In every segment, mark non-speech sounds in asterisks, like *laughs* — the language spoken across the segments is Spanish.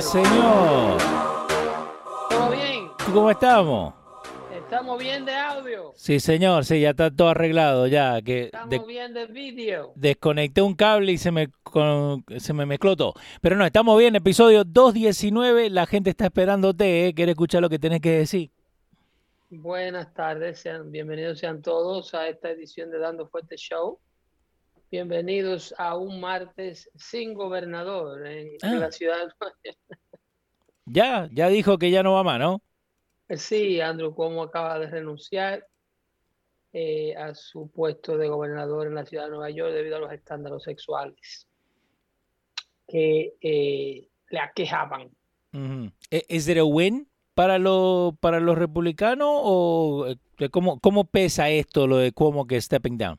Señor? ¿Todo bien? ¿Cómo estamos? ¿Estamos bien de audio? Sí, señor, sí, ya está todo arreglado, ya. Que ¿Estamos de- bien de vídeo? desconecté un cable y se me, con- se me mezcló todo. Pero no, estamos bien, episodio 219, la gente está esperándote, ¿eh? Quiere escuchar lo que tenés que decir. Buenas tardes, sean bienvenidos sean todos a esta edición de Dando Fuerte Show. Bienvenidos a un martes sin gobernador en, Ah. la ciudad. de Nueva York. Ya, ya dijo que ya no va más, ¿no? Sí, Andrew Cuomo acaba de renunciar eh, a su puesto de gobernador en la ciudad de Nueva York debido a los escándalos sexuales que eh, le aquejaban. E- ¿Es a win para, lo- para los republicanos o eh, cómo, cómo pesa esto, lo de Cuomo que stepping down?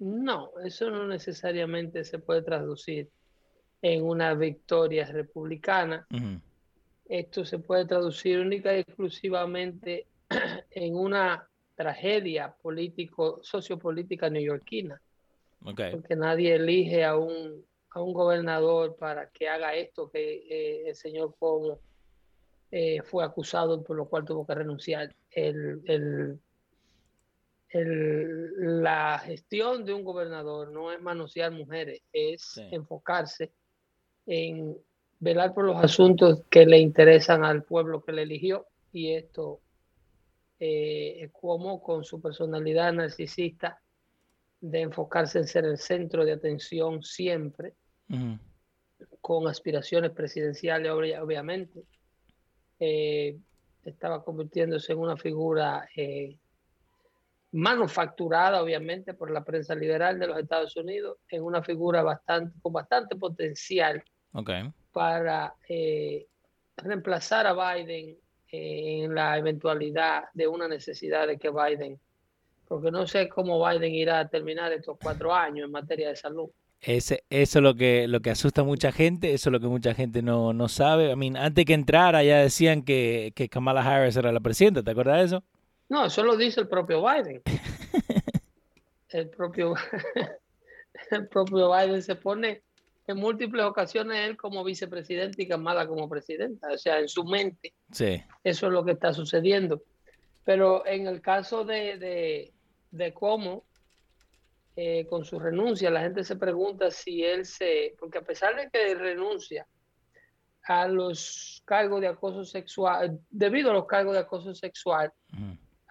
No, eso no necesariamente se puede traducir en una victoria republicana. Esto se puede traducir única y exclusivamente *clears throat* en una tragedia político, sociopolítica neoyorquina, Ok. porque nadie elige a un, a un gobernador para que haga esto que eh, el señor Cuomo eh, fue acusado, por lo cual tuvo que renunciar. El, el- el- la gestión de un gobernador no es manosear mujeres, es Sí. enfocarse en velar por los asuntos que le interesan al pueblo que le eligió y esto eh, es como con su personalidad narcisista de enfocarse en ser el centro de atención siempre, con aspiraciones presidenciales obvia- obviamente, eh, estaba convirtiéndose en una figura eh, manufacturada obviamente por la prensa liberal de los Estados Unidos, en una figura bastante, con bastante potencial para eh, reemplazar a Biden en la eventualidad de una necesidad de que Biden, porque no sé cómo Biden irá a terminar estos cuatro años en materia de salud. Ese, eso es lo que, lo que asusta a mucha gente, eso es lo que mucha gente no, no sabe. I mean, antes que entrara ya decían que, que Kamala Harris era la presidenta, ¿te acuerdas de eso? No, eso lo dice el propio Biden. El propio, *laughs* el propio Biden se pone en múltiples ocasiones él como vicepresidente y Kamala como presidenta. O sea, en su mente Sí. eso es lo que está sucediendo. Pero en el caso de, de, de cómo, eh, con su renuncia, la gente se pregunta si él se, porque a pesar de que renuncia a los cargos de acoso sexual, debido a los cargos de acoso sexual.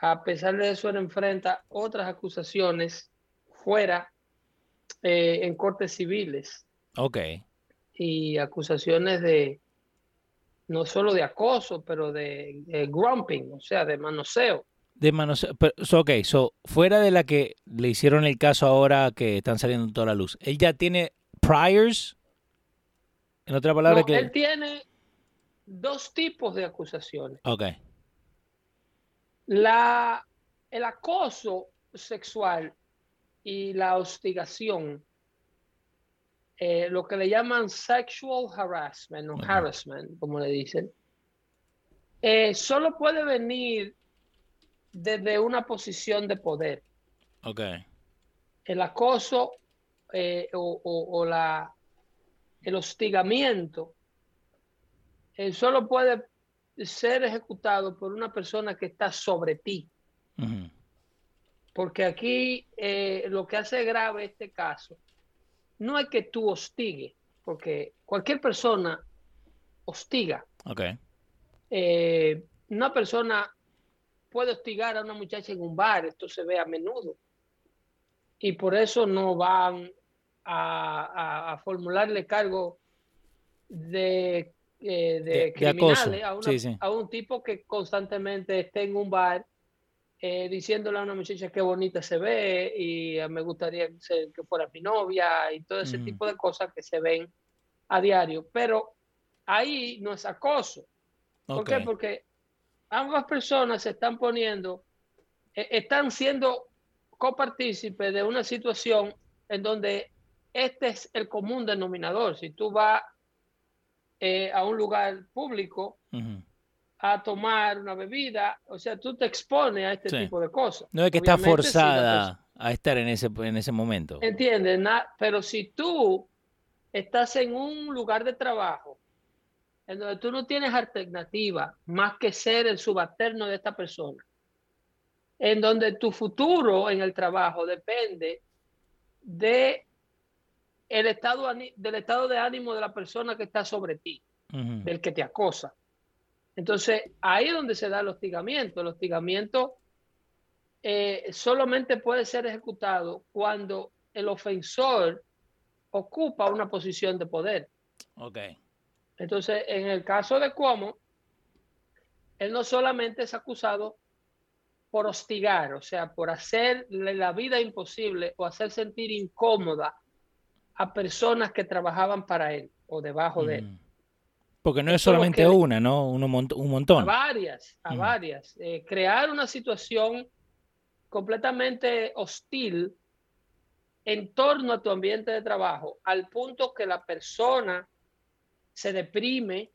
A pesar de eso, él enfrenta otras acusaciones fuera eh, en cortes civiles Ok. y acusaciones de no solo de acoso, pero de, de grumping, o sea, de manoseo. De manos, pero, so, ok, so, fuera de la que le hicieron el caso ahora que están saliendo toda la luz, ¿él ya tiene priors? En otra palabra No, que... Él tiene dos tipos de acusaciones. Ok. La, el acoso sexual y la hostigación, eh, lo que le llaman sexual harassment o harassment, como le dicen, eh, solo puede venir desde una posición de poder. Ok. El acoso eh, o, o- o la, el hostigamiento solo puede ser ejecutado por una persona que está sobre ti. Porque aquí eh, lo que hace grave este caso no es que tú hostigues, porque cualquier persona hostiga. Okay. Eh, una persona puede hostigar a una muchacha en un bar, esto se ve a menudo, y por eso no van a, formularle cargo de, eh, de, criminales a, un tipo que constantemente esté en un bar eh, diciéndole a una muchacha qué bonita se ve y me gustaría que fuera mi novia y todo ese mm. tipo de cosas que se ven a diario. Pero ahí no es acoso. ¿Por qué? Porque ambas personas se están poniendo, eh, están siendo copartícipes de una situación en donde este es el común denominador. Si tú vas eh, a un lugar público a tomar una bebida, o sea, tú te expones a este tipo de cosas. No es que está forzada a estar en ese, en ese momento. Entiendes, pero si tú estás en un lugar de trabajo en donde tú no tienes alternativa más que ser el subalterno de esta persona, en donde tu futuro en el trabajo depende de el estado, del estado de ánimo de la persona que está sobre ti, del que te acosa. Entonces, ahí es donde se da el hostigamiento. El hostigamiento eh, solamente puede ser ejecutado cuando el ofensor ocupa una posición de poder. Okay. Entonces, en el caso de Cuomo, él no solamente es acusado por hostigar, o sea, por hacerle la vida imposible o hacer sentir incómoda a personas que trabajaban para él o debajo de él. Mm. Porque no es solamente una, ¿no? un montón. A varias, a mm. varias. Eh, crear una situación completamente hostil en torno a tu ambiente de trabajo, al punto que la persona se deprime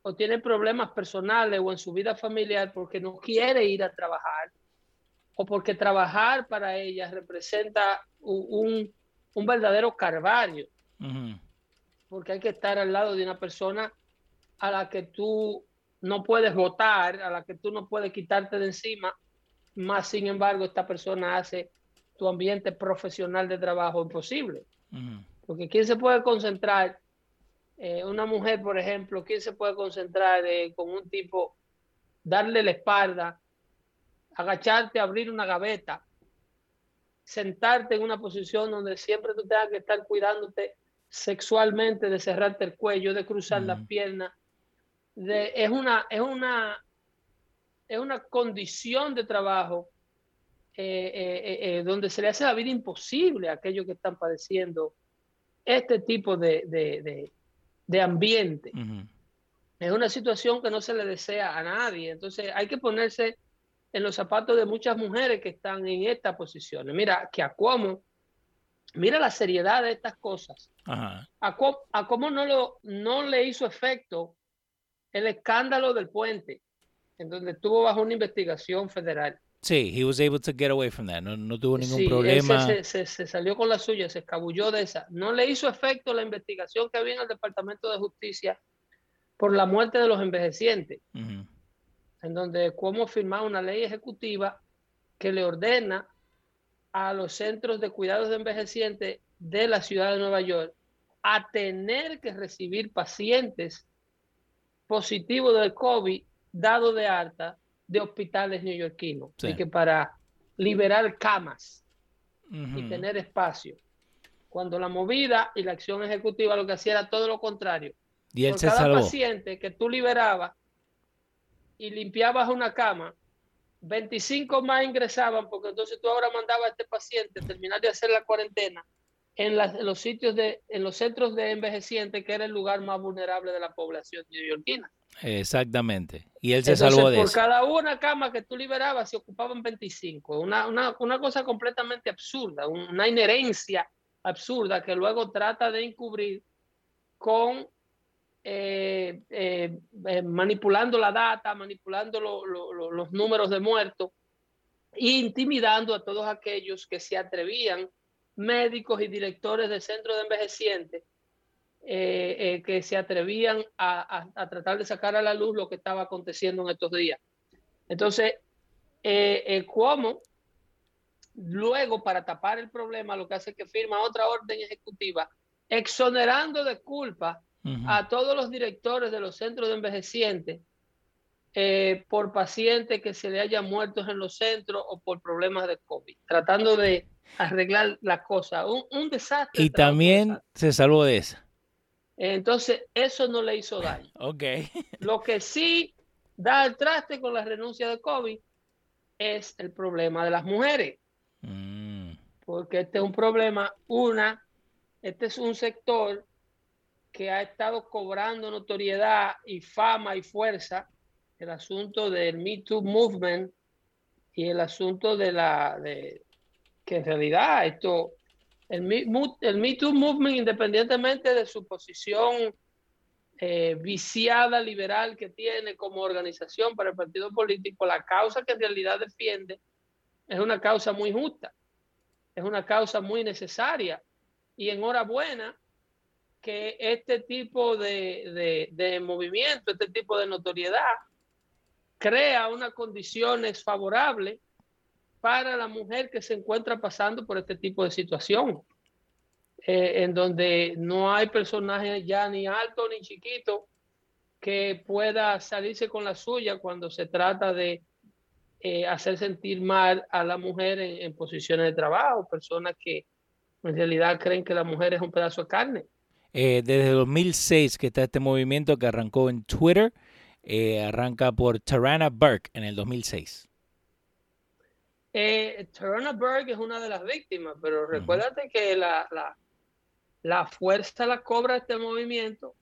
o tiene problemas personales o en su vida familiar porque no quiere ir a trabajar o porque trabajar para ella representa un, verdadero carvario. Porque hay que estar al lado de una persona a la que tú no puedes votar, a la que tú no puedes quitarte de encima, más sin embargo esta persona hace tu ambiente profesional de trabajo imposible. Porque ¿quién se puede concentrar eh, una mujer, por ejemplo, ¿quién se puede concentrar eh, con un tipo, darle la espalda, agacharte, abrir una gaveta, sentarte en una posición donde siempre tú tengas que estar cuidándote sexualmente, de cerrarte el cuello, de cruzar las piernas? De, es, una, es, una, es una condición de trabajo eh, donde se le hace la vida imposible a aquellos que están padeciendo este tipo de, de ambiente. Es una situación que no se le desea a nadie. Entonces hay que ponerse en los zapatos de muchas mujeres que están en esta posición. Mira, que a cómo, mira la seriedad de estas cosas. A, cómo, no, lo, no le hizo efecto el escándalo del puente, en donde estuvo bajo una investigación federal. Sí, he was able to get away from that. No, tuvo ningún problema. Se, se, salió con la suya, se escabulló de esa. No le hizo efecto la investigación que había en el Departamento de Justicia por la muerte de los envejecientes, en donde cómo firmar una ley ejecutiva que le ordena a los centros de cuidados de envejecientes de la ciudad de Nueva York a tener que recibir pacientes positivos del COVID dado de alta de hospitales neoyorquinos, y que para liberar camas y tener espacio. Cuando la movida y la acción ejecutiva lo que hacía era todo lo contrario. Y él Por cada paciente que tú liberabas y limpiabas una cama, 25 más ingresaban porque entonces tú ahora mandabas a este paciente terminar de hacer la cuarentena en, los sitios de, en los centros de envejecientes, que era el lugar más vulnerable de la población neoyorquina. Exactamente. Y él se salvó de por cada una cama que tú liberabas se ocupaban 25. Una, una, una cosa completamente absurda, una inherencia absurda que luego trata de encubrir con eh, eh, eh, manipulando la data, manipulando los números de muertos e intimidando a todos aquellos que se atrevían médicos y directores de centros de envejecientes que se atrevían a, tratar de sacar a la luz lo que estaba aconteciendo en estos días. Entonces, Cuomo luego para tapar el problema lo que hace es que firma otra orden ejecutiva exonerando de culpa a todos los directores de los centros de envejecientes eh, por pacientes que se le hayan muerto en los centros o por problemas de COVID, tratando de arreglar la cosa. Un, desastre. Y también se salvó de esa. Entonces, eso no le hizo daño. *laughs* ok. Lo que sí da el traste con la renuncia de COVID es el problema de las mujeres. Mm. Porque este es un problema, una, este es un sector que ha estado cobrando notoriedad y fama y fuerza, el asunto del Me Too Movement y el asunto de la, de, que en realidad esto, el Me, el Me Too Movement, independientemente de su posición eh, viciada liberal que tiene como organización para el partido político, la causa que en realidad defiende es una causa muy justa, es una causa muy necesaria. Y enhorabuena que este tipo de, de, movimiento, este tipo de notoriedad, crea unas condiciones favorables para la mujer que se encuentra pasando por este tipo de situación, eh, en donde no hay personaje ya ni alto ni chiquito que pueda salirse con la suya cuando se trata de eh, hacer sentir mal a la mujer en posiciones de trabajo, personas que en realidad creen que la mujer es un pedazo de carne. Eh, desde 2006 que está este movimiento que arrancó en Twitter, eh, arranca por Tarana Burke en el 2006. Eh, Tarana Burke es una de las víctimas, pero recuérdate que la, la, la, fuerza la cobra este movimiento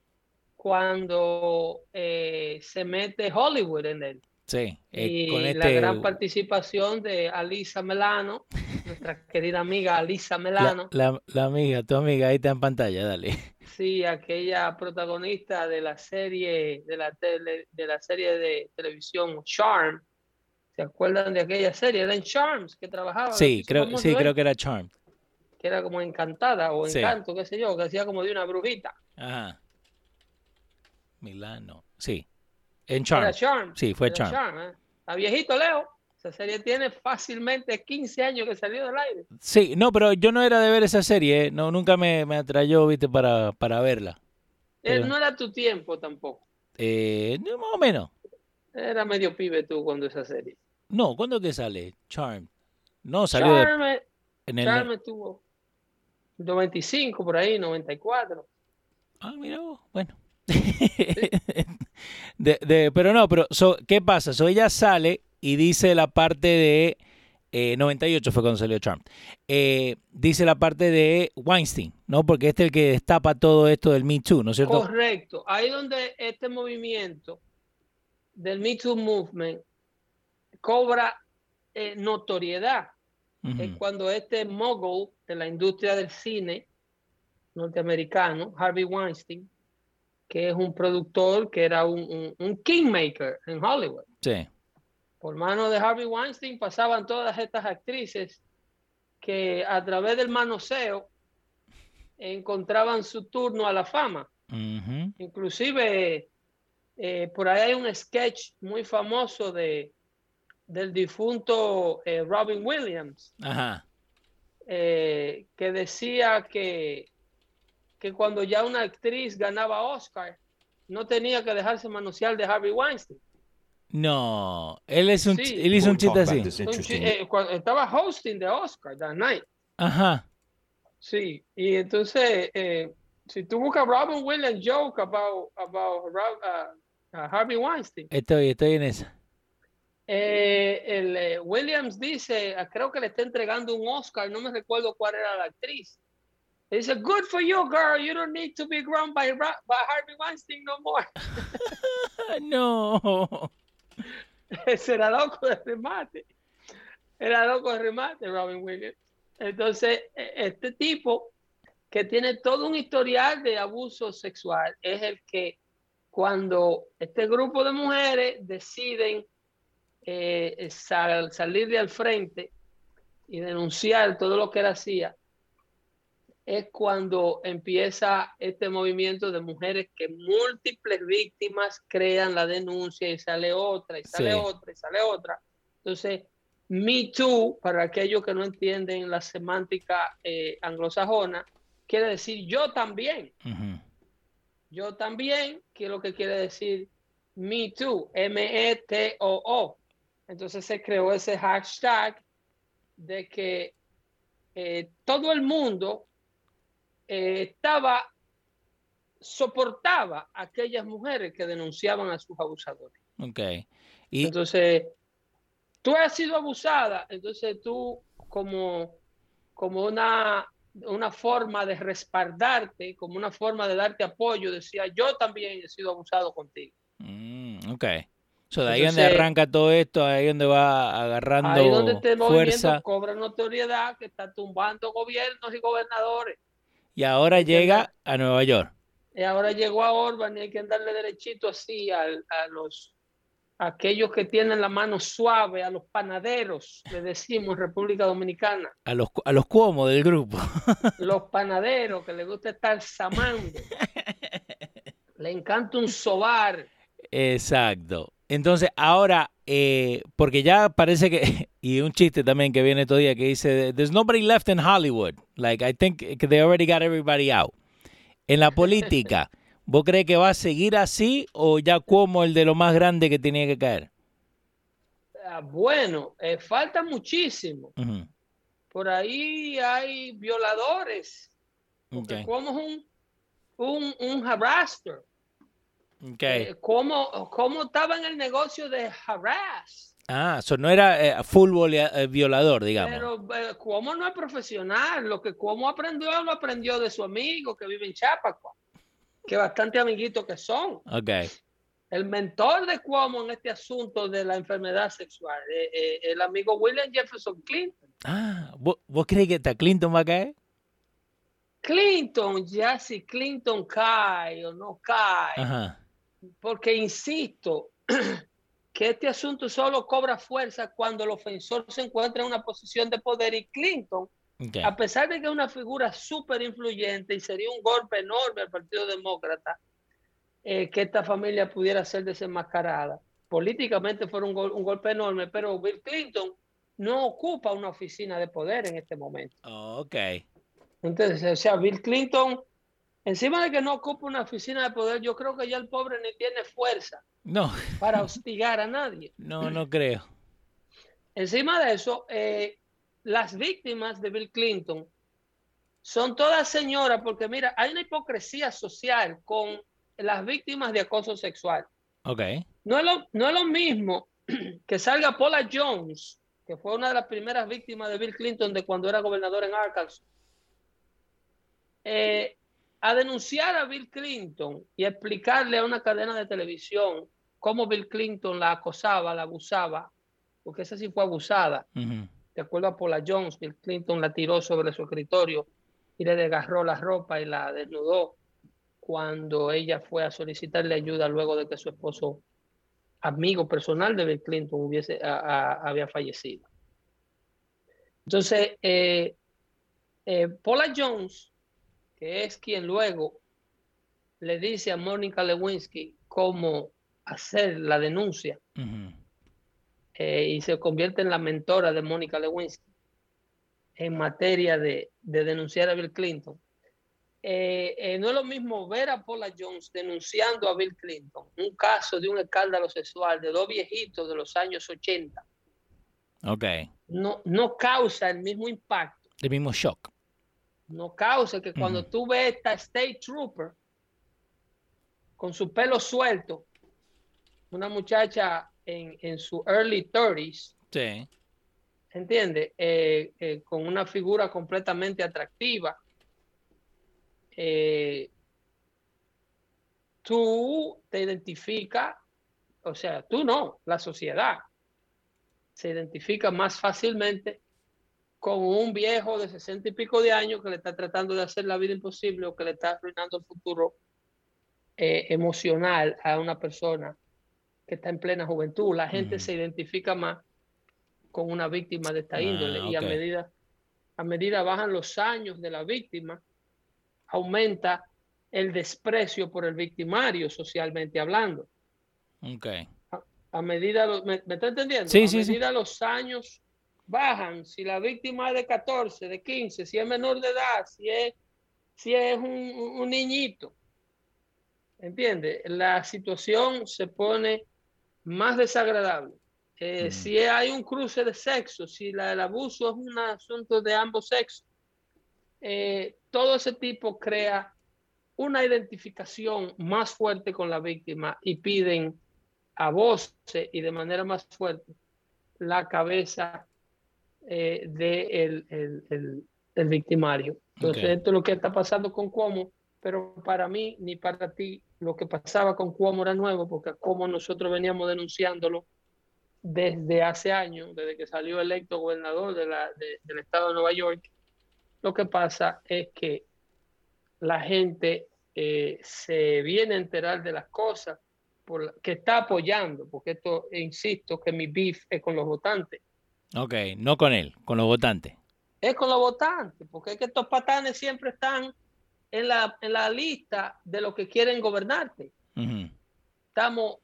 cuando se mete Hollywood en él. Sí, y con la este gran participación de Alisa Melano, nuestra querida amiga Alisa Melano. La, la, amiga, tu amiga, ahí está en pantalla, dale. Sí, aquella protagonista de la serie de la tele, de la serie de televisión Charm. ¿Se acuerdan de aquella serie? Era en Charms que trabajaba. Sí, creo, sí, creo que era Charm. Que era como encantada o encanto, qué sé yo, que hacía como de una brujita. Ajá. Milano, sí. En Charm. Sí, fue Charm. ¿eh? Está viejito, Leo. Esa serie tiene fácilmente 15 años que salió del aire. Sí, no, pero yo no era de ver esa serie. ¿eh? No, nunca me, me atrayó, viste, para, para verla. Eh, no era tu tiempo tampoco. Eh, más o menos. Era medio pibe tú cuando esa serie. No, ¿cuándo que sale? Charm. No, salió Charm, en el... Charm estuvo 95 por ahí, 94. Ah, mira vos. Bueno. *laughs* de, pero no, pero ¿qué pasa? So, ella sale y dice la parte de 98 eh, fue cuando salió Trump. Eh, dice la parte de Weinstein, ¿no? Porque este es el que destapa todo esto del Me Too, ¿no es cierto? Correcto. Ahí donde este movimiento del Me Too Movement cobra eh, notoriedad. Es cuando este mogul de la industria del cine norteamericano, Harvey Weinstein, que es un productor que era un, un, kingmaker en Hollywood. Sí. Por mano de Harvey Weinstein pasaban todas estas actrices que a través del manoseo encontraban su turno a la fama. Inclusive eh, por ahí hay un sketch muy famoso de del difunto eh, Robin Williams eh, que decía que que cuando ya una actriz ganaba Oscar, no tenía que dejarse manosear de Harvey Weinstein. No, él, es un, él hizo un chiste así. Eh, estaba hosting de Oscar that night. Ajá. Sí, y entonces, eh, si tú buscas Robin Williams joke about, about uh, uh, Harvey Weinstein. Estoy, estoy en esa. Eh, el, Williams dice, creo que le está entregando un Oscar, no me recuerdo cuál era la actriz He said, good for you, girl. You don't need to be grown by, by Harvey Weinstein no more. *laughs* no. *laughs* Ese era loco de remate. Era loco de remate, Robin Williams. Entonces, e, este tipo que tiene todo un historial de abuso sexual es el que cuando este grupo de mujeres deciden eh, salir de al frente y denunciar todo lo que él hacía, es cuando empieza este movimiento de mujeres que múltiples víctimas crean la denuncia y sale otra y sale otra y sale otra. Entonces, Me Too, para aquellos que no entienden la semántica eh, anglosajona, quiere decir yo también. Yo también, que es lo que quiere decir Me Too, M-E-T-O-O. Entonces se creó ese hashtag de que eh, todo el mundo eh, estaba, soportaba a aquellas mujeres que denunciaban a sus abusadores. Ok. Y... Entonces, tú has sido abusada, entonces tú como, como una, una forma de respaldarte, como una forma de darte apoyo, decía, yo también he sido abusado contigo. Mm, ok. So, de ahí donde arranca todo esto, ahí donde va agarrando ahí donde este fuerza. cobra notoriedad que está tumbando gobiernos y gobernadores. Y ahora llega a Nueva York. Y ahora llegó a Orban y hay que darle derechito así a, a los aquellos que tienen la mano suave, a los panaderos, le decimos en República Dominicana. A los, a los cuomos del grupo. *laughs* Los panaderos que les gusta estar samando. *laughs* le encanta un sobar. Exacto. Entonces, ahora, eh, porque ya parece que, *laughs* y un chiste también que viene día que dice, there's nobody left in Hollywood. Like, I think they already got everybody out. En la política, *laughs* ¿Vos crees que va a seguir así o ya como el de lo más grande que tenía que caer? Ah, bueno, eh, falta muchísimo. Por ahí hay violadores. Como es un, un, harasser. Okay. Eh, ¿cómo, estaba en el negocio de harass? Ah, eso no era eh, fútbol violador, digamos. Pero como no es profesional, lo que como aprendió, lo aprendió de su amigo que vive en Chapacua que bastante amiguitos que son. Okay. El mentor de Cuomo en este asunto de la enfermedad sexual, eh, eh, el amigo William Jefferson Clinton. Ah, ¿vos, crees que está Clinton va a caer? Clinton, ya si Clinton cae o no cae, porque insisto *clears throat* que este asunto solo cobra fuerza cuando el ofensor se encuentra en una posición de poder y Clinton a pesar de que es una figura súper influyente y sería un golpe enorme al Partido Demócrata eh, que esta familia pudiera ser desenmascarada. Políticamente fue un, golpe enorme, pero Bill Clinton no ocupa una oficina de poder en este momento. Oh, ok. Entonces, o sea, Bill Clinton, encima de que no ocupa una oficina de poder, yo creo que ya el pobre ni tiene fuerza no. para *laughs* hostigar a nadie. No, no creo. Encima de eso, eh, las víctimas de Bill Clinton son todas señoras, porque mira, hay una hipocresía social con las víctimas de acoso sexual. Ok. No es lo, no es lo mismo *clears throat* que salga Paula Jones, que fue una de las primeras víctimas de Bill Clinton de cuando era gobernador en Arkansas, eh, a denunciar a Bill Clinton y explicarle a una cadena de televisión cómo Bill Clinton la acosaba, la abusaba, porque esa sí fue abusada de acuerdo a Paula Jones, Bill Clinton la tiró sobre su escritorio y le desgarró la ropa y la desnudó cuando ella fue a solicitarle ayuda luego de que su esposo, amigo personal de Bill Clinton, hubiese, había fallecido. Entonces, eh, eh, Paula Jones, que es quien luego le dice a Mónica Lewinsky cómo hacer la denuncia, eh, y se convierte en la mentora de Mónica Lewinsky en materia de, denunciar a Bill Clinton. Eh, eh, no es lo mismo ver a Paula Jones denunciando a Bill Clinton, un caso de un escándalo sexual de dos viejitos de los años 80. Ok. No, no causa el mismo impacto. El mismo shock. No causa que cuando tú ves esta State Trooper con su pelo suelto, una muchacha en, su early 30s. Sí. ¿Entiendes? Eh, eh, con una figura completamente atractiva. Eh, tú te identificas, o sea, tú no, la sociedad se identifica más fácilmente con un viejo de sesenta y pico de años que le está tratando de hacer la vida imposible o que le está arruinando el futuro emocional a una persona que está en plena juventud. La gente se identifica más con una víctima de esta ah, índole y a medida, a medida bajan los años de la víctima, aumenta el desprecio por el victimario socialmente hablando. Okay. A, medida, ¿me, está entendiendo? Sí, a sí, medida los años bajan si la víctima es de 14, de 15, si es menor de edad, si es, si es un, niñito. ¿Entiendes? La situación se pone más desagradable. Eh, si hay un cruce de sexo, si la, el abuso es un asunto de ambos sexos, eh, todo ese tipo crea una identificación más fuerte con la víctima y piden a voz y de manera más fuerte la cabeza eh, del de el, victimario. Entonces, esto es lo que está pasando con Cuomo, pero para mí ni para ti lo que pasaba con Cuomo era nuevo, porque como nosotros veníamos denunciándolo desde hace años, desde que salió electo gobernador de la, del estado de Nueva York, lo que pasa es que la gente eh, se viene a enterar de las cosas por, que está apoyando, porque esto, insisto, que mi beef es con los votantes. Ok, no con él, con los votantes. Es con los votantes, porque es que estos patanes siempre están en la, en la lista de los que quieren gobernarte. Estamos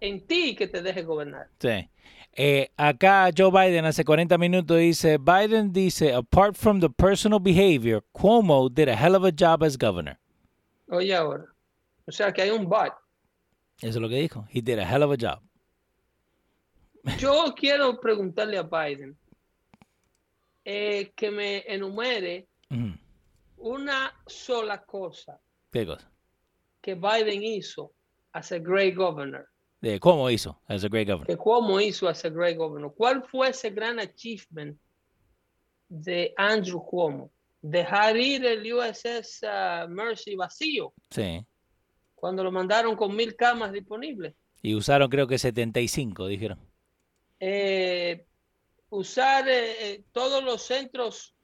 en ti que te deje gobernar. Sí. Eh, acá Joe Biden hace 40 minutos dice, Biden dice, apart from the personal behavior, Cuomo did a hell of a job as governor. Oye ahora, o sea que hay un but. Eso es lo que dijo. He did a hell of a job. Yo quiero preguntarle a Biden eh, que me enumere una sola cosa. ¿Qué cosa? Que Biden hizo as a great governor de cómo hizo as a great governor. De cómo hizo as a great governor. ¿Cuál fue ese gran achievement de Andrew Cuomo? Dejar ir el USS uh, Mercy vacío. Sí. Cuando lo mandaron con mil camas disponibles. Y usaron creo que 75, dijeron. Eh, usar eh, eh, todos los centros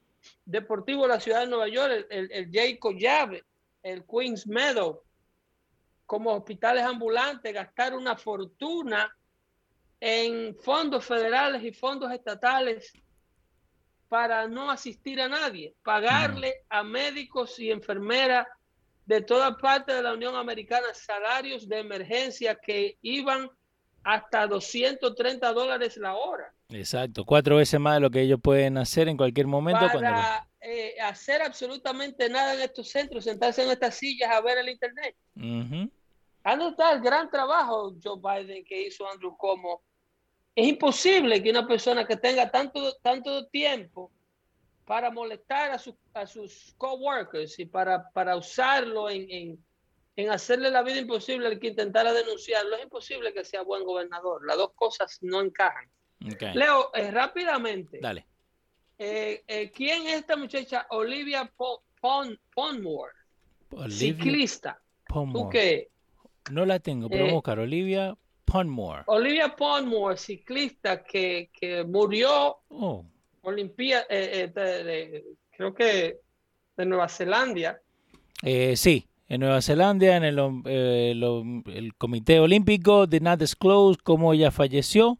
deportivos de la ciudad de Nueva York, el, el, el Jacob Llave, el Queens Meadow, como hospitales ambulantes gastar una fortuna en fondos federales y fondos estatales para no asistir a nadie, pagarle a médicos y enfermeras de toda parte de la Unión Americana salarios de emergencia que iban hasta 230 dólares la hora. Exacto, cuatro veces más de lo que ellos pueden hacer en cualquier momento. Para eh, hacer absolutamente nada en estos centros, sentarse en estas sillas a ver el Internet. Uh está el gran trabajo, Joe Biden, que hizo Andrew Como. Es imposible que una persona que tenga tanto, tanto tiempo para molestar a, sus a sus coworkers y para, para usarlo en, en, hacerle la vida imposible al que intentara denunciarlo, es imposible que sea buen gobernador. Las dos cosas no encajan. Leo, eh, rápidamente. Dale. Eh, eh, ¿Quién es esta muchacha? Olivia Ponmore, ciclista. ¿Tú qué? No la tengo, pero vamos a buscar. Olivia Ponmore. Olivia Ponmore, ciclista que, que murió oh. Olimpia, creo que de Nueva Zelanda. sí, en Nueva Zelanda, en el, el, Comité Olímpico de not disclose cómo ella falleció.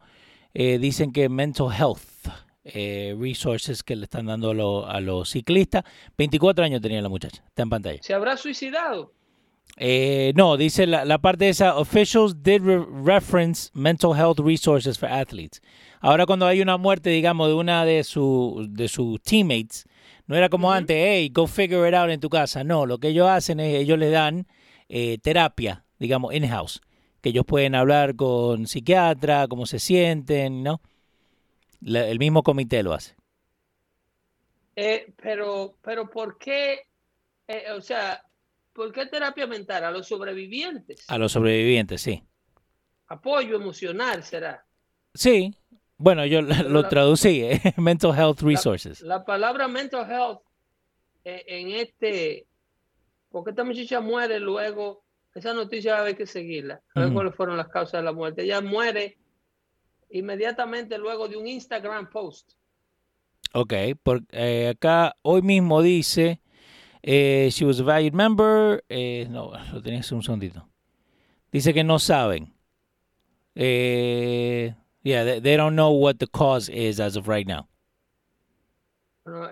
dicen que mental health eh, resources que le están dando a, los ciclistas. 24 años tenía la muchacha, está en pantalla. ¿Se habrá suicidado? Eh, no, dice la, la, parte de esa, officials did reference mental health resources for athletes. Ahora cuando hay una muerte, digamos, de una de, su, de sus teammates, no era como antes, hey, go figure it out en tu casa. No, lo que ellos hacen es, ellos le dan eh, terapia, digamos, in-house, que ellos pueden hablar con psiquiatra, cómo se sienten, ¿no? el mismo comité lo hace. Eh, pero, pero ¿por qué? Eh, o sea, ¿por qué terapia mental? A los sobrevivientes. A los sobrevivientes, sí. Apoyo emocional será. Sí, bueno, yo lo traducí, eh, *laughs* Mental Health Resources. La, palabra mental health en este, porque esta muchacha muere luego, esa noticia haber que seguirla, a ver cuáles fueron las causas de la muerte. Ella muere inmediatamente luego de un Instagram post. Ok, porque eh, acá hoy mismo dice, eh, she was a valued member, eh, no, lo tenías un sondito. Dice que no saben. Eh, yeah, they, don't know what the cause is as of right now.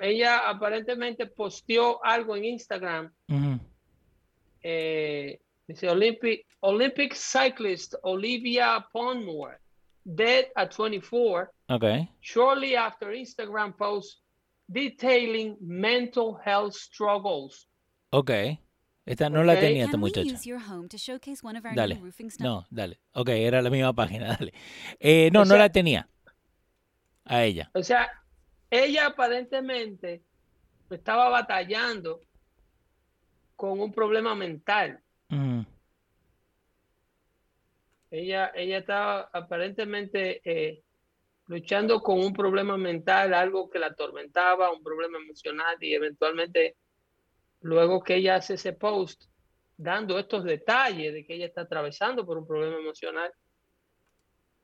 ella aparentemente posteó algo en Instagram. Hmm. Eh, dice Olympic, Olympic cyclist Olivia Ponmore dead at 24. Ok. Shortly after Instagram post detailing mental health struggles. Ok. Esta no la tenía esta muchacha. Dale. No, dale. Ok, era la misma página, *laughs* dale. Eh, no, O no sea- la tenía. A ella. O sea, ella aparentemente estaba batallando con un problema mental. Ujú. Ella, ella estaba aparentemente eh, luchando con un problema mental, algo que la atormentaba, un problema emocional y eventualmente luego que ella hace ese post dando estos detalles de que ella está atravesando por un problema emocional,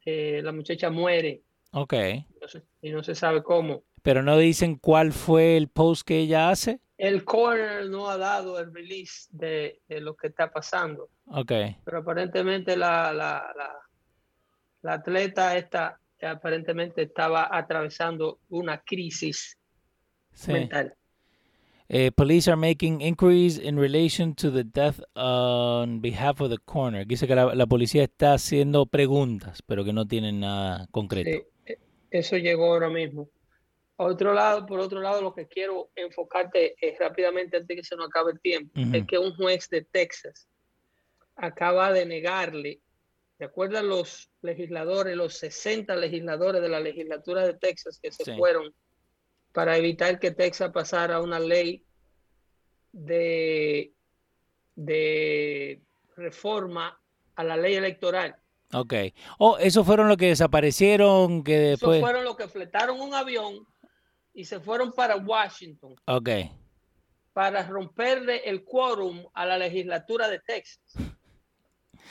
eh, la muchacha muere Ok. no se- y no se sabe cómo. Pero no dicen cuál fue el post que ella hace. El coroner no ha dado el release de, de lo que está pasando, Ok. pero aparentemente la, la, la, la atleta esta aparentemente estaba atravesando una crisis Sí. mental. Eh, police are making inquiries in relation to the death on behalf of the coroner. Dice que la, la policía está haciendo preguntas, pero que no tienen nada concreto. Sí, eh, eso llegó ahora mismo. Otro lado, por otro lado, lo que quiero enfocarte eh, rápidamente antes que se nos acabe el tiempo, es que un juez de Texas acaba de negarle, ¿te acuerdan los legisladores, los 60 legisladores de la legislatura de Texas que se Sí. fueron para evitar que Texas pasara una ley de, de reforma a la ley electoral? Ok. Oh, esos fueron los que desaparecieron, que Esos después... fueron los que fletaron un avión y se fueron para Washington Ok. para romperle el quórum a la legislatura de Texas.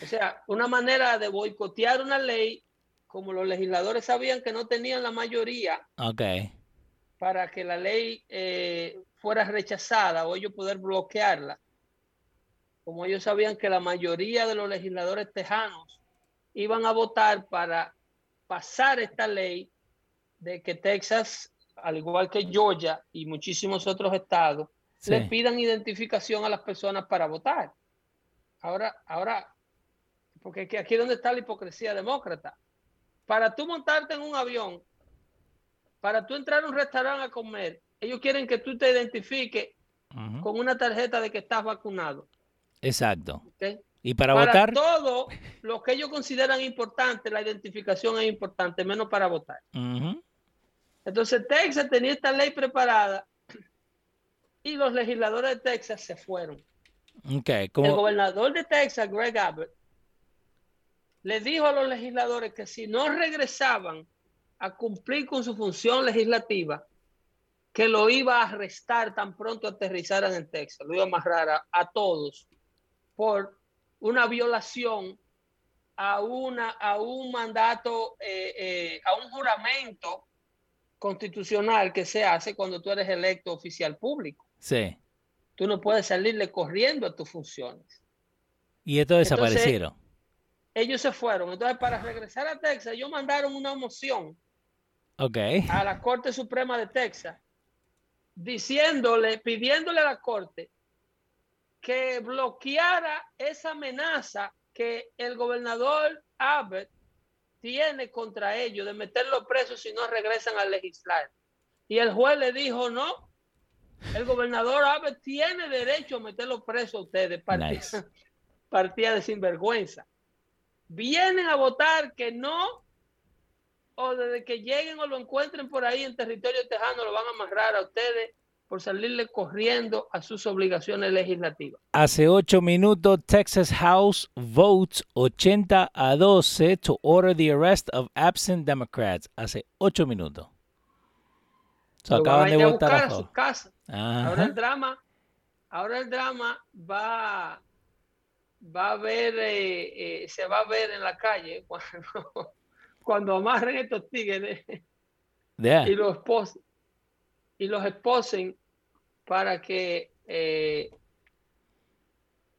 O sea, una manera de boicotear una ley, como los legisladores sabían que no tenían la mayoría Ok. Para que la ley eh, fuera rechazada o ellos poder bloquearla. Como ellos sabían que la mayoría de los legisladores tejanos iban a votar para pasar esta ley de que Texas, al igual que Georgia y muchísimos otros estados, Sí. le pidan identificación a las personas para votar. Ahora, ahora, porque que aquí es donde está la hipocresía demócrata. Para tú montarte en un avión, para tú entrar a un restaurante a comer, ellos quieren que tú te identifiques con una tarjeta de que estás vacunado. Exacto. ¿Y para, Para votar? todo lo que ellos consideran importante, la identificación es importante, menos para votar. Entonces Texas tenía esta ley preparada *clears throat* y los legisladores de Texas se fueron. Ok. El Como... gobernador de Texas, Greg Abbott, le dijo a los legisladores que si no regresaban a cumplir con su función legislativa, que lo iba a arrestar tan pronto aterrizaran en Texas, lo iba a amarrar a, a todos por una violación a, una, a un mandato, eh, eh, a un juramento constitucional que se hace cuando tú eres electo oficial público. Sí. Tú no puedes salirle corriendo a tus funciones. Y Entonces- desaparecieron. ellos se fueron. Entonces, para regresar a Texas, ellos mandaron una moción Ok. a la Corte Suprema de Texas diciéndole, pidiéndole a la Corte que bloqueara esa amenaza que el gobernador Abbott tiene contra ellos de meterlos presos si no regresan a legislar. Y el juez le dijo, no, el gobernador Abbott tiene derecho a meterlos presos a ustedes. Partida, Nice. *laughs* partida de sinvergüenza. Vienen a votar que no, o desde que lleguen o lo encuentren por ahí en territorio tejano, lo van a amarrar a ustedes por salirle corriendo a sus obligaciones legislativas. Hace ocho minutos, Texas House votes 80 a 12 to order the arrest of absent Democrats. Hace ocho minutos. So, Lo van acaban a de ir a votar buscar a a su favor. casa. Ahora el drama, ahora el drama va, va a ver, eh, eh, se va a ver en la calle *laughs* cuando, cuando amarren estos tigres *laughs* Yeah. y los y los esposen para que eh,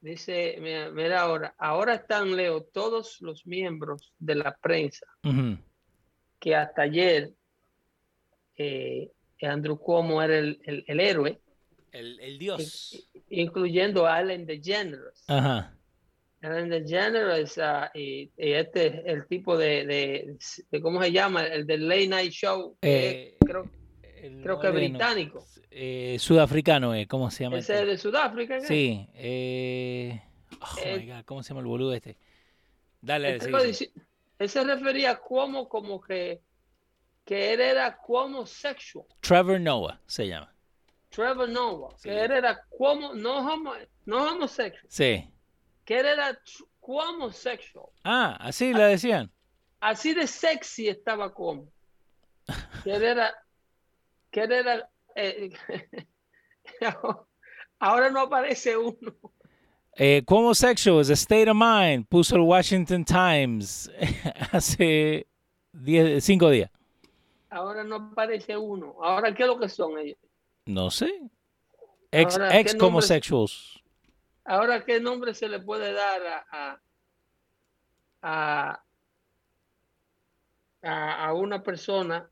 dice, mira, mira ahora, ahora están, Leo, todos los miembros de la prensa que hasta ayer eh, Andrew Cuomo era el, el- el héroe, el, el dios. incluyendo a Ellen DeGeneres. Ajá. Ellen DeGeneres uh, y, y, este el tipo de, de, de, cómo se llama el del late night show Eh, creo, el creo que británico Eh, sudafricano, eh, ¿cómo se llama? ese este? es de Sudáfrica ¿qué? Sí. Eh, oh my God, ¿cómo se llama el boludo este? Dale, dale, Él se refería a Cuomo como que que él era Cuomo sexual Trevor Noah se llama. Trevor Noah Sí. que él era Cuomo no homo, no homosexual Sí. Que era Cuomo sexual Ah, así le decían. así de sexy estaba Cuomo que era que era eh, *laughs* ahora no aparece uno Eh, como sexual is a state of mind, puso el Washington Times *laughs* hace diez, cinco días. ahora no aparece uno ahora qué es lo que son ellos No sé. Ex, Ahora, ¿qué ex homosexuals. Ahora qué nombre se le puede dar a a, a, a- una persona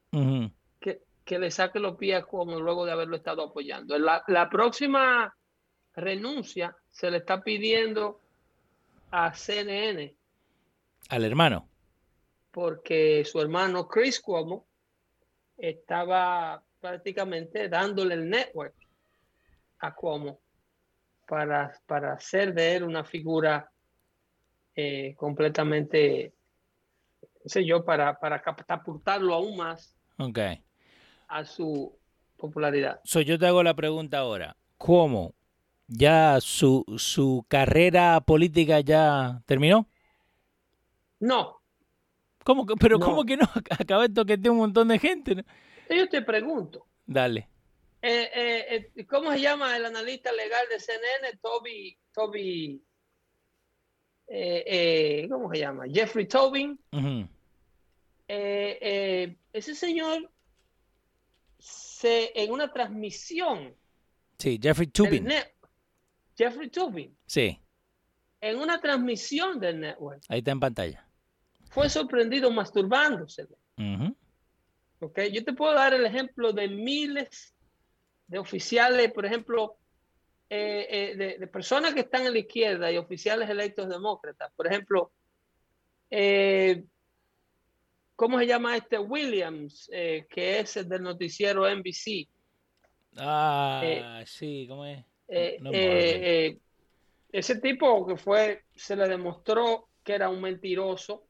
que, que le saque los pies como luego de haberlo estado apoyando. La, la próxima renuncia se le está pidiendo a CNN Al hermano. porque su hermano Chris Cuomo estaba prácticamente dándole el network a Cuomo para, para hacer de él una figura eh, completamente, no sé yo, para, para catapultarlo aún más a su popularidad. So, yo te hago la pregunta ahora. ¿Cómo? ¿Ya su, su carrera política ya terminó? No, ¿Cómo que, pero No. ¿cómo que no? *laughs* Acaba de toquetear un montón de gente. ¿no? yo te pregunto, Dale. Eh, eh, eh, ¿cómo se llama el analista legal de CNN? Toby, Toby, ¿cómo se llama? Jeffrey Tobin. Ese señor se, en una transmisión Sí, Jeffrey Tubin. net- Jeffrey Tobin, Sí, en una transmisión del network, ahí está en pantalla. fue sorprendido masturbándose. Ujú. ¿ok? Yo te puedo dar el ejemplo de miles de oficiales, por ejemplo, eh, eh, de, de personas que están en la izquierda y oficiales electos demócratas. Por ejemplo, eh, ¿cómo se llama este Williams, eh, que es el del noticiero NBC? Ah, sí, ¿cómo es? No, ese tipo que fue, se le demostró que era un mentiroso,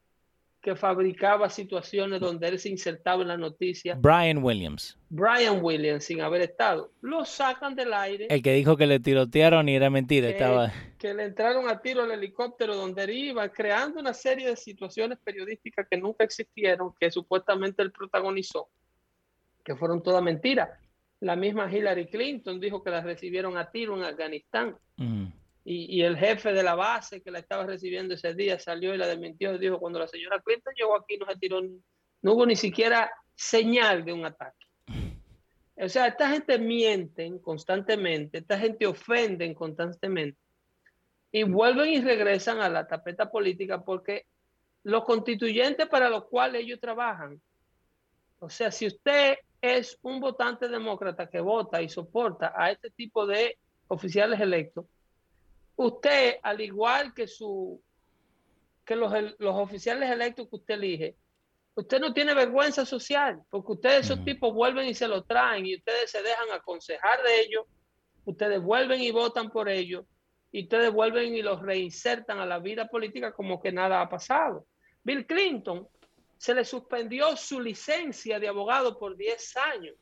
que fabricaba situaciones donde él se insertaba en la noticia. Brian Williams, Brian Williams, sin haber estado, lo sacan del aire, el que dijo que le tirotearon y era mentira. Eh, Estaba. que le entraron a tiro al helicóptero donde él iba, creando una serie de situaciones periodísticas que nunca existieron, que supuestamente él protagonizó, que fueron todas mentiras. La misma Hillary Clinton dijo que la recibieron a tiro en Afganistán. Y, el jefe de la base que la estaba recibiendo ese día salió y la desmintió y dijo, cuando la señora Clinton llegó aquí no se tiró, no hubo ni siquiera señal de un ataque. O sea, esta gente mienten constantemente, esta gente ofenden constantemente y vuelven y regresan a la tapeta política porque los constituyentes para los cuales ellos trabajan, o sea, si usted es un votante demócrata que vota y soporta a este tipo de oficiales electos, usted, al igual que su que los, los oficiales electos que usted elige, usted no tiene vergüenza social, porque ustedes, esos tipos, vuelven y se lo traen y ustedes se dejan aconsejar de ellos, ustedes vuelven y votan por ellos, y ustedes vuelven y los reinsertan a la vida política como que nada ha pasado. Bill Clinton se le suspendió su licencia de abogado por 10 años.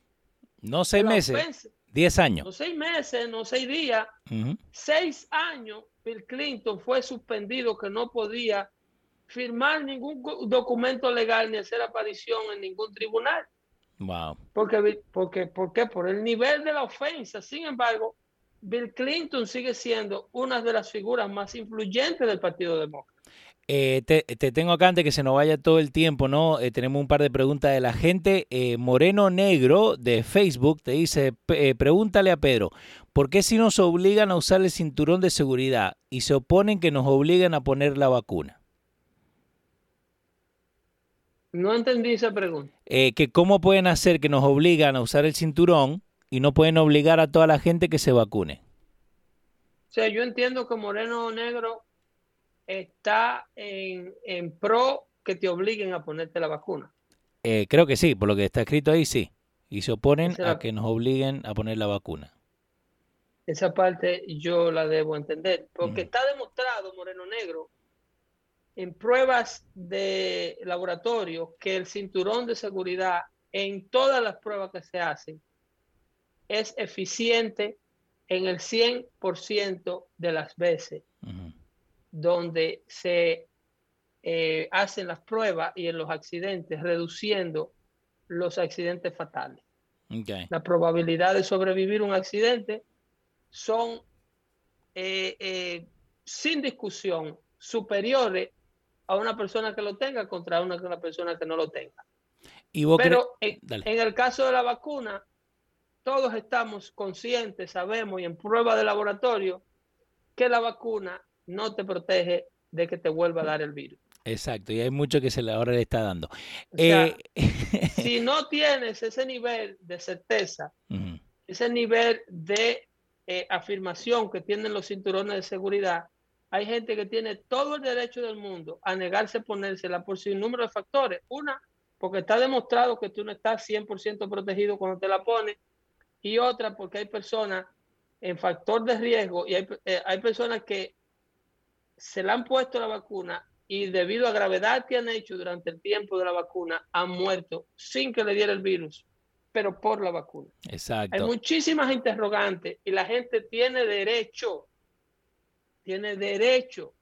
No seis meses, ofensa- diez No años. seis meses, no seis días, seis años Bill Clinton fue suspendido que no podía firmar ningún documento legal ni hacer aparición en ningún tribunal. Wow. Porque, porque, ¿Por qué? Por el nivel de la ofensa. Sin embargo, Bill Clinton sigue siendo una de las figuras más influyentes del Partido Demócrata. Eh, te, te tengo acá antes que se nos vaya todo el tiempo, ¿no? Eh, tenemos un par de preguntas de la gente. Eh, Moreno Negro de Facebook te dice, "P- eh, pregúntale a Pedro, ¿por qué si nos obligan a usar el cinturón de seguridad y se oponen que nos obliguen a poner la vacuna? No entendí esa pregunta. Que ¿Cómo pueden hacer que nos obligan a usar el cinturón y no pueden obligar a toda la gente que se vacune? O sea, yo entiendo que Moreno Negro está en, en pro que te obliguen a ponerte la vacuna. Eh, creo que sí, por lo que está escrito ahí, sí. Y se oponen Esa- a que nos obliguen a poner la vacuna. Esa parte yo la debo entender, porque está demostrado, Moreno Negro, en pruebas de laboratorio, que el cinturón de seguridad en todas las pruebas que se hacen es eficiente en el 100% de las veces. Donde se eh, hacen las pruebas y en los accidentes, reduciendo los accidentes fatales. La probabilidad de sobrevivir un accidente son eh, eh, sin discusión superiores a una persona que lo tenga contra una, una persona que no lo tenga. Y vos cre- Pero en, en el caso de la vacuna, todos estamos conscientes, sabemos y en prueba de laboratorio que la vacuna no te protege de que te vuelva a dar el virus. Exacto, y hay mucho que se le ahora le está dando. O sea, Eh, *laughs* si no *laughs* tienes ese nivel de certeza, ese nivel de eh, afirmación que tienen los cinturones de seguridad, hay gente que tiene todo el derecho del mundo a negarse a ponérsela por sin número de factores. Una, porque está demostrado que tú no estás 100% protegido cuando te la pones. Y otra, porque hay personas en factor de riesgo y hay, eh, hay personas que se le han puesto la vacuna y debido a gravedad que han hecho durante el tiempo de la vacuna, han muerto sin que le diera el virus, pero por la vacuna. Hay Exacto. muchísimas interrogantes y la gente tiene derecho, tiene derecho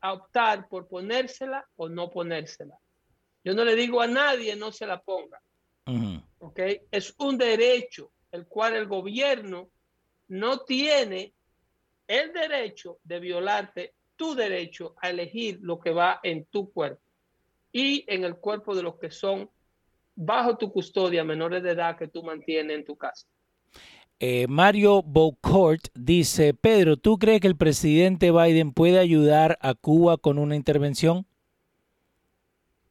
a optar por ponérsela o no ponérsela. Yo no le digo a nadie no se la ponga, Ujú. ¿ok? Es un derecho el cual el gobierno no tiene el derecho de violarte tu derecho a elegir lo que va en tu cuerpo y en el cuerpo de los que son bajo tu custodia menores de edad que tú mantienes en tu casa. Eh, Mario Beaucourt dice, Pedro, ¿tú crees que el presidente Biden puede ayudar a Cuba con una intervención?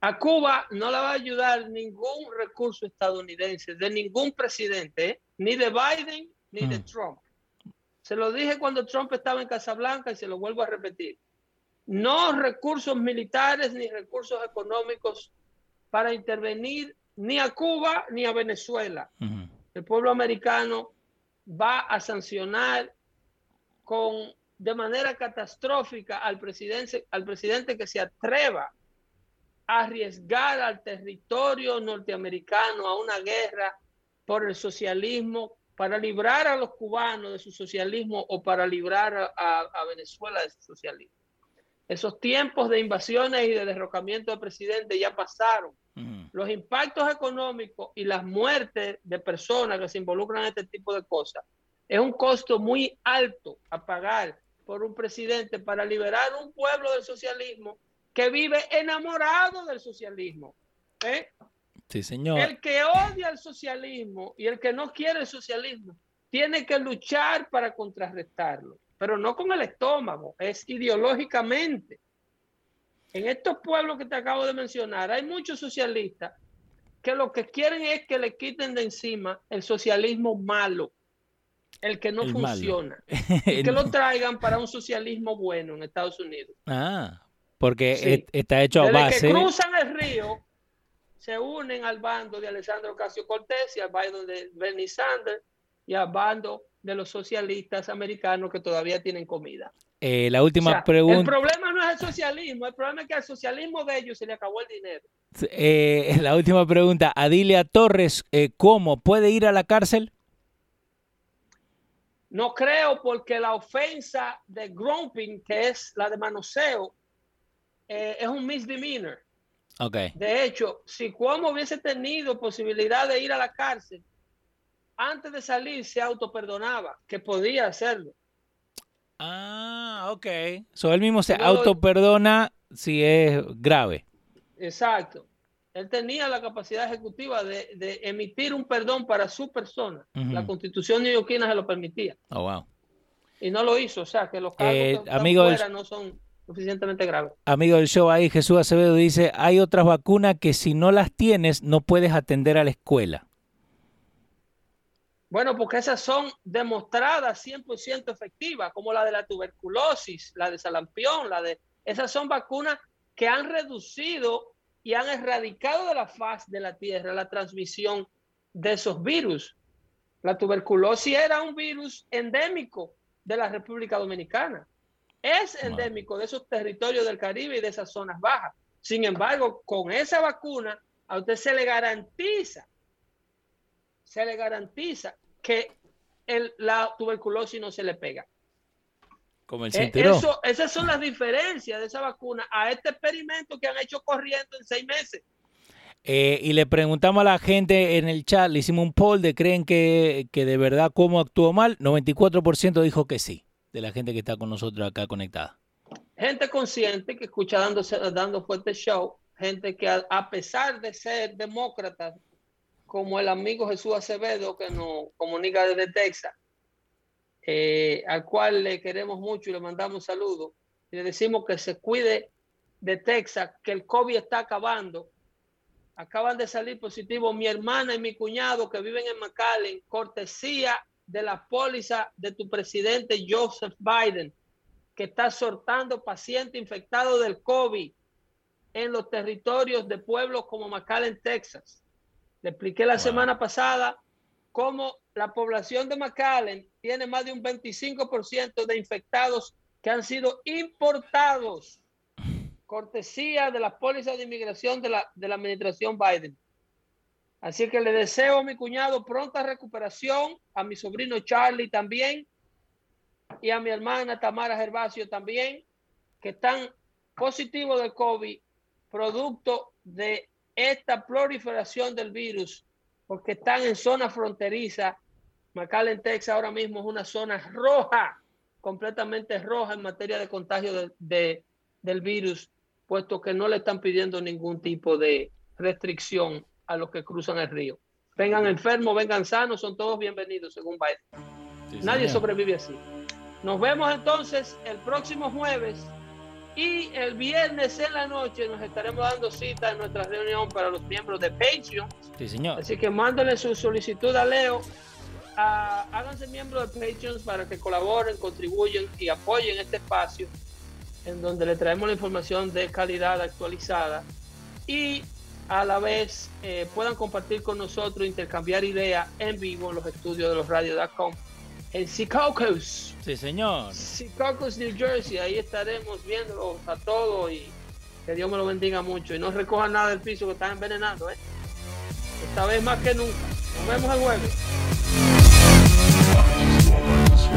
A Cuba no le va a ayudar ningún recurso estadounidense, de ningún presidente, ¿eh? ni de Biden ni de Mm. Trump. Se lo dije cuando Trump estaba en Casablanca y se lo vuelvo a repetir. No recursos militares ni recursos económicos para intervenir ni a Cuba ni a Venezuela. El pueblo americano va a sancionar con de manera catastrófica al presidente, al presidente que se atreva a arriesgar al territorio norteamericano a una guerra por el socialismo, para librar a los cubanos de su socialismo o para librar a, Venezuela de su socialismo. Esos tiempos de invasiones y de derrocamiento de presidente ya pasaron los impactos económicos y las muertes de personas que se involucran en este tipo de cosas es un costo muy alto a pagar por un presidente para liberar un pueblo del socialismo que vive enamorado del socialismo. ¿eh? Sí, señor. El que odia el socialismo y el que no quiere el socialismo tiene que luchar para contrarrestarlo, pero no con el estómago, es ideológicamente. En estos pueblos que te acabo de mencionar, hay muchos socialistas que lo que quieren es que le quiten de encima el socialismo malo, el que no El funciona, *laughs* y que lo traigan para un socialismo bueno en Estados Unidos. Ah, porque Sí. está hecho a Desde base. que cruzan el río, se unen al bando de Alessandro Casio Cortés y al bando de Bernie Sanders y al bando de los socialistas americanos que todavía tienen comida. Eh, la última O sea, El pregunta. problema no es el socialismo, el problema es que al socialismo de ellos se le acabó el dinero. eh, la última pregunta. Adilia Torres, eh, ¿cómo puede ir a la cárcel? No creo porque la ofensa de grumping, que es la de manoseo, es un misdemeanor. Ok. De hecho, si Cuomo hubiese tenido posibilidad de ir a la cárcel, antes de salir se autoperdonaba, que podía hacerlo. Ah, ok. So él mismo se autoperdona si es grave. Exacto. Él tenía la capacidad ejecutiva de, de emitir un perdón para su persona. La constitución neoyorquina se lo permitía. Oh, wow. Y no lo hizo. O sea, que los cargos Eh, que están amigo, fuera no son suficientemente graves. Amigo del show ahí, Jesús Acevedo dice, hay otras vacunas que si no las tienes no puedes atender a la escuela. Bueno, porque esas son demostradas 100% efectivas, como la de la tuberculosis, la de salampión, la de Esas son vacunas que han reducido y han erradicado de la faz de la Tierra la transmisión de esos virus. La tuberculosis era un virus endémico de la República Dominicana. Es endémico de esos territorios del Caribe y de esas zonas bajas. Sin embargo, con esa vacuna a usted se le garantiza, se le garantiza que el, la tuberculosis no se le pega. Como el eh, Eso, esas son las diferencias de esa vacuna a este experimento que han hecho corriendo en seis meses. Eh, y le preguntamos a la gente en el chat, le hicimos un poll de creen que, que de verdad cómo actuó mal. 94% dijo que sí, de la gente que está con nosotros acá conectada. Gente consciente que escucha dándose, dando fuerte show, gente que a, pesar de ser demócratas, como el amigo Jesús Acevedo que nos comunica desde Texas, eh, al cual le queremos mucho y le mandamos saludos, le decimos que se cuide de Texas, que el COVID está acabando. Acaban de salir positivos mi hermana y mi cuñado que viven en McAllen, cortesía de la póliza de tu presidente Joseph Biden, que está sortando pacientes infectados del COVID en los territorios de pueblos como McAllen, Texas. Le expliqué la semana pasada cómo la población de McAllen tiene más de un 25% de infectados que han sido importados, cortesía de la póliza de inmigración de la, de la administración Biden. Así que le deseo a mi cuñado pronta recuperación, a mi sobrino Charlie también, y a mi hermana Tamara Gervasio también, que están positivos del COVID producto de esta proliferación del virus, porque están en zona fronteriza. McAllen, Texas, ahora mismo es una zona roja, completamente roja en materia de contagio de, del virus, puesto que no le están pidiendo ningún tipo de restricción a los que cruzan el río. Vengan enfermos, vengan sanos, son todos bienvenidos, según Biden. Nadie sobrevive así. Nos vemos entonces el próximo jueves y el viernes en la noche nos estaremos dando cita en nuestra reunión para los miembros de Patreon. Sí, señor. Así que mándenle su solicitud a Leo. háganse miembros de Patreon para que colaboren, contribuyan y apoyen este espacio en donde le traemos la información de calidad actualizada y a la vez eh, puedan compartir con nosotros, intercambiar ideas en vivo en los estudios de los radios.com en Secaucus. Sí, señor. Secaucus, New Jersey. Ahí estaremos viendo a todos y que Dios me lo bendiga mucho. Y no recojan nada del piso que están envenenando, ¿eh? Esta vez más que nunca. Nos vemos el jueves.